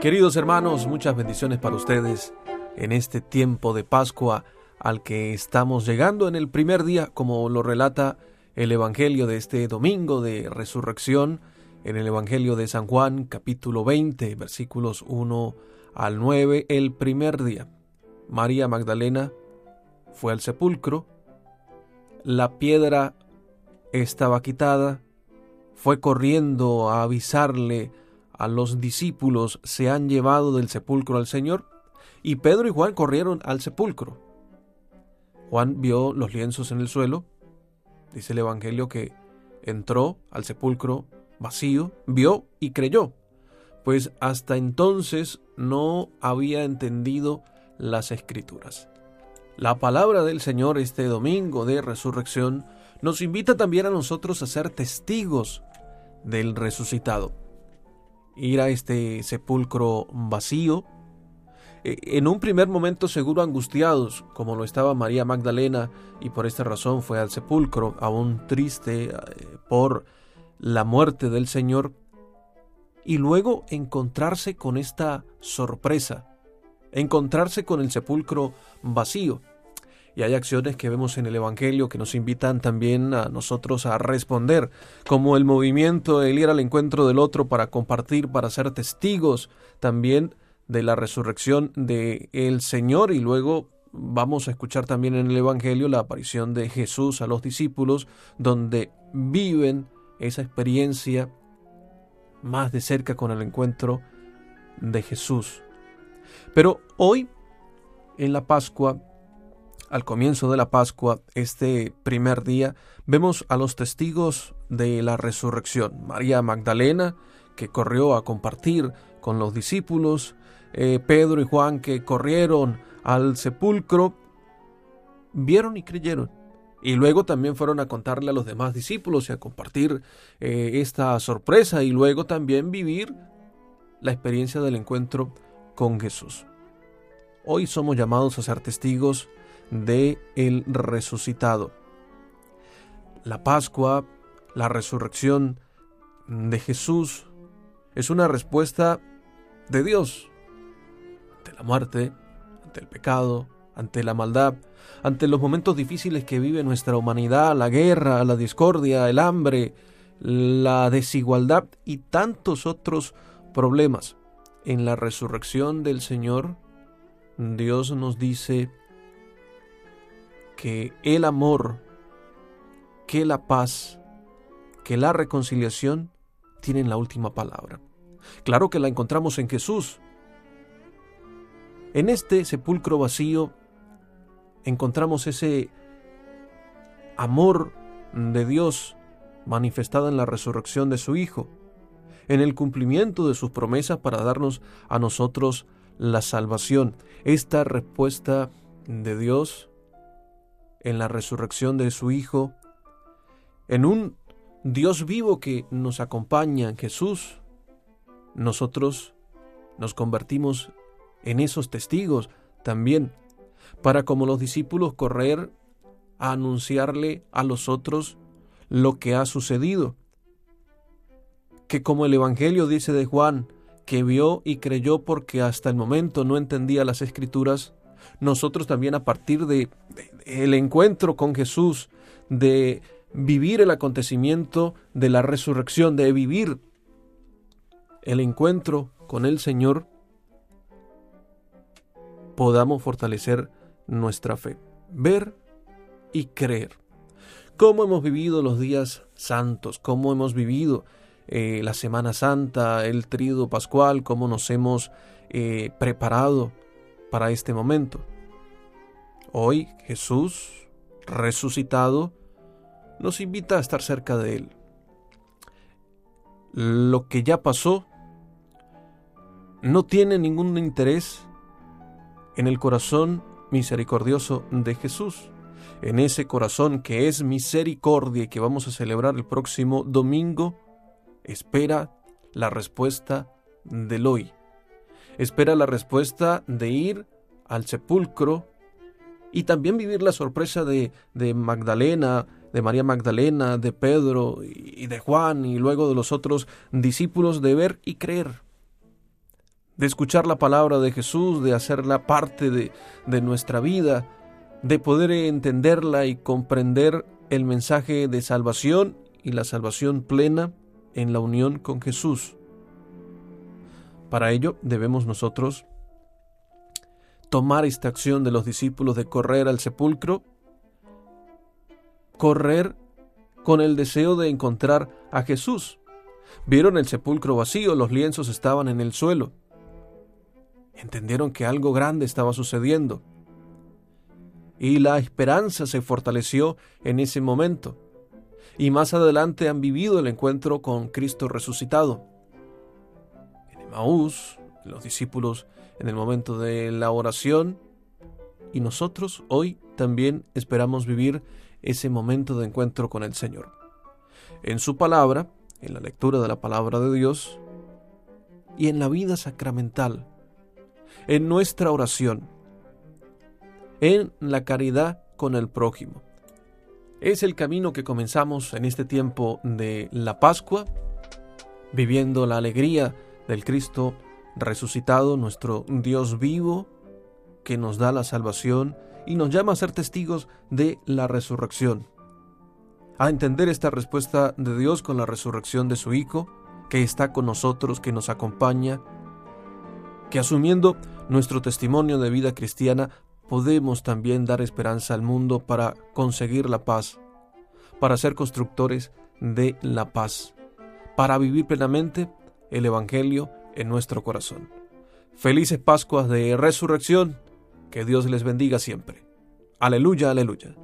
Queridos hermanos, muchas bendiciones para ustedes en este tiempo de Pascua al que estamos llegando en el primer día, como lo relata el Evangelio de este domingo de resurrección, en el Evangelio de San Juan, capítulo 20, versículos 1 al 9, el primer día. María Magdalena fue al sepulcro, la piedra estaba quitada, fue corriendo a avisarle a los discípulos se han llevado del sepulcro al Señor, y Pedro y Juan corrieron al sepulcro. Juan vio los lienzos en el suelo, dice el Evangelio que entró al sepulcro vacío, vio y creyó, pues hasta entonces no había entendido las escrituras. La palabra del Señor este domingo de resurrección nos invita también a nosotros a ser testigos del resucitado ir a este sepulcro vacío, eh, en un primer momento seguro angustiados, como lo estaba María Magdalena, y por esta razón fue al sepulcro, aún triste eh, por la muerte del Señor, y luego encontrarse con esta sorpresa, encontrarse con el sepulcro vacío. Y hay acciones que vemos en el Evangelio que nos invitan también a nosotros a responder, como el movimiento, el ir al encuentro del otro para compartir, para ser testigos también de la resurrección de el Señor y luego vamos a escuchar también en el Evangelio la aparición de Jesús a los discípulos, donde viven esa experiencia más de cerca con el encuentro de Jesús. Pero hoy, en la Pascua, al comienzo de la Pascua, este primer día, vemos a los testigos de la resurrección. María Magdalena, que corrió a compartir con los discípulos, eh, Pedro y Juan, que corrieron al sepulcro, vieron y creyeron. Y luego también fueron a contarle a los demás discípulos y a compartir eh, esta sorpresa y luego también vivir la experiencia del encuentro con Jesús. Hoy somos llamados a ser testigos de el resucitado. La Pascua, la resurrección de Jesús, es una respuesta de Dios ante la muerte, ante el pecado, ante la maldad, ante los momentos difíciles que vive nuestra humanidad, la guerra, la discordia, el hambre, la desigualdad y tantos otros problemas. En la resurrección del Señor, Dios nos dice, que el amor, que la paz, que la reconciliación tienen la última palabra. Claro que la encontramos en Jesús. En este sepulcro vacío encontramos ese amor de Dios manifestado en la resurrección de su Hijo, en el cumplimiento de sus promesas para darnos a nosotros la salvación. Esta respuesta de Dios en la resurrección de su Hijo, en un Dios vivo que nos acompaña Jesús, nosotros nos convertimos en esos testigos también, para como los discípulos correr a anunciarle a los otros lo que ha sucedido. Que como el Evangelio dice de Juan, que vio y creyó porque hasta el momento no entendía las escrituras, nosotros también a partir de, el encuentro con Jesús, de vivir el acontecimiento de la resurrección, de vivir el encuentro con el Señor, podamos fortalecer nuestra fe, ver y creer. ¿Cómo hemos vivido los días santos? ¿Cómo hemos vivido eh, la Semana Santa, el Tríodo Pascual? ¿Cómo nos hemos eh, preparado para este momento. Hoy Jesús, resucitado, nos invita a estar cerca de Él. Lo que ya pasó no tiene ningún interés en el corazón misericordioso de Jesús, en ese corazón que es misericordia y que vamos a celebrar el próximo domingo, espera la respuesta del hoy espera la respuesta de ir al sepulcro y también vivir la sorpresa de, de Magdalena, de María Magdalena, de Pedro y de Juan y luego de los otros discípulos de ver y creer, de escuchar la palabra de Jesús, de hacerla parte de, de nuestra vida, de poder entenderla y comprender el mensaje de salvación y la salvación plena en la unión con Jesús. Para ello debemos nosotros tomar esta acción de los discípulos de correr al sepulcro, correr con el deseo de encontrar a Jesús. Vieron el sepulcro vacío, los lienzos estaban en el suelo. Entendieron que algo grande estaba sucediendo. Y la esperanza se fortaleció en ese momento. Y más adelante han vivido el encuentro con Cristo resucitado. En Emaús, los discípulos en el momento de la oración, y nosotros hoy también esperamos vivir ese momento de encuentro con el Señor. En su palabra, en la lectura de la palabra de Dios y en la vida sacramental, en nuestra oración, en la caridad con el prójimo. Es el camino que comenzamos en este tiempo de la Pascua, viviendo la alegría del Cristo resucitado, nuestro Dios vivo, que nos da la salvación y nos llama a ser testigos de la resurrección. A entender esta respuesta de Dios con la resurrección de su Hijo, que está con nosotros, que nos acompaña, que asumiendo nuestro testimonio de vida cristiana podemos también dar esperanza al mundo para conseguir la paz, para ser constructores de la paz, para vivir plenamente el Evangelio en nuestro corazón. Felices Pascuas de Resurrección, que Dios les bendiga siempre. Aleluya, aleluya.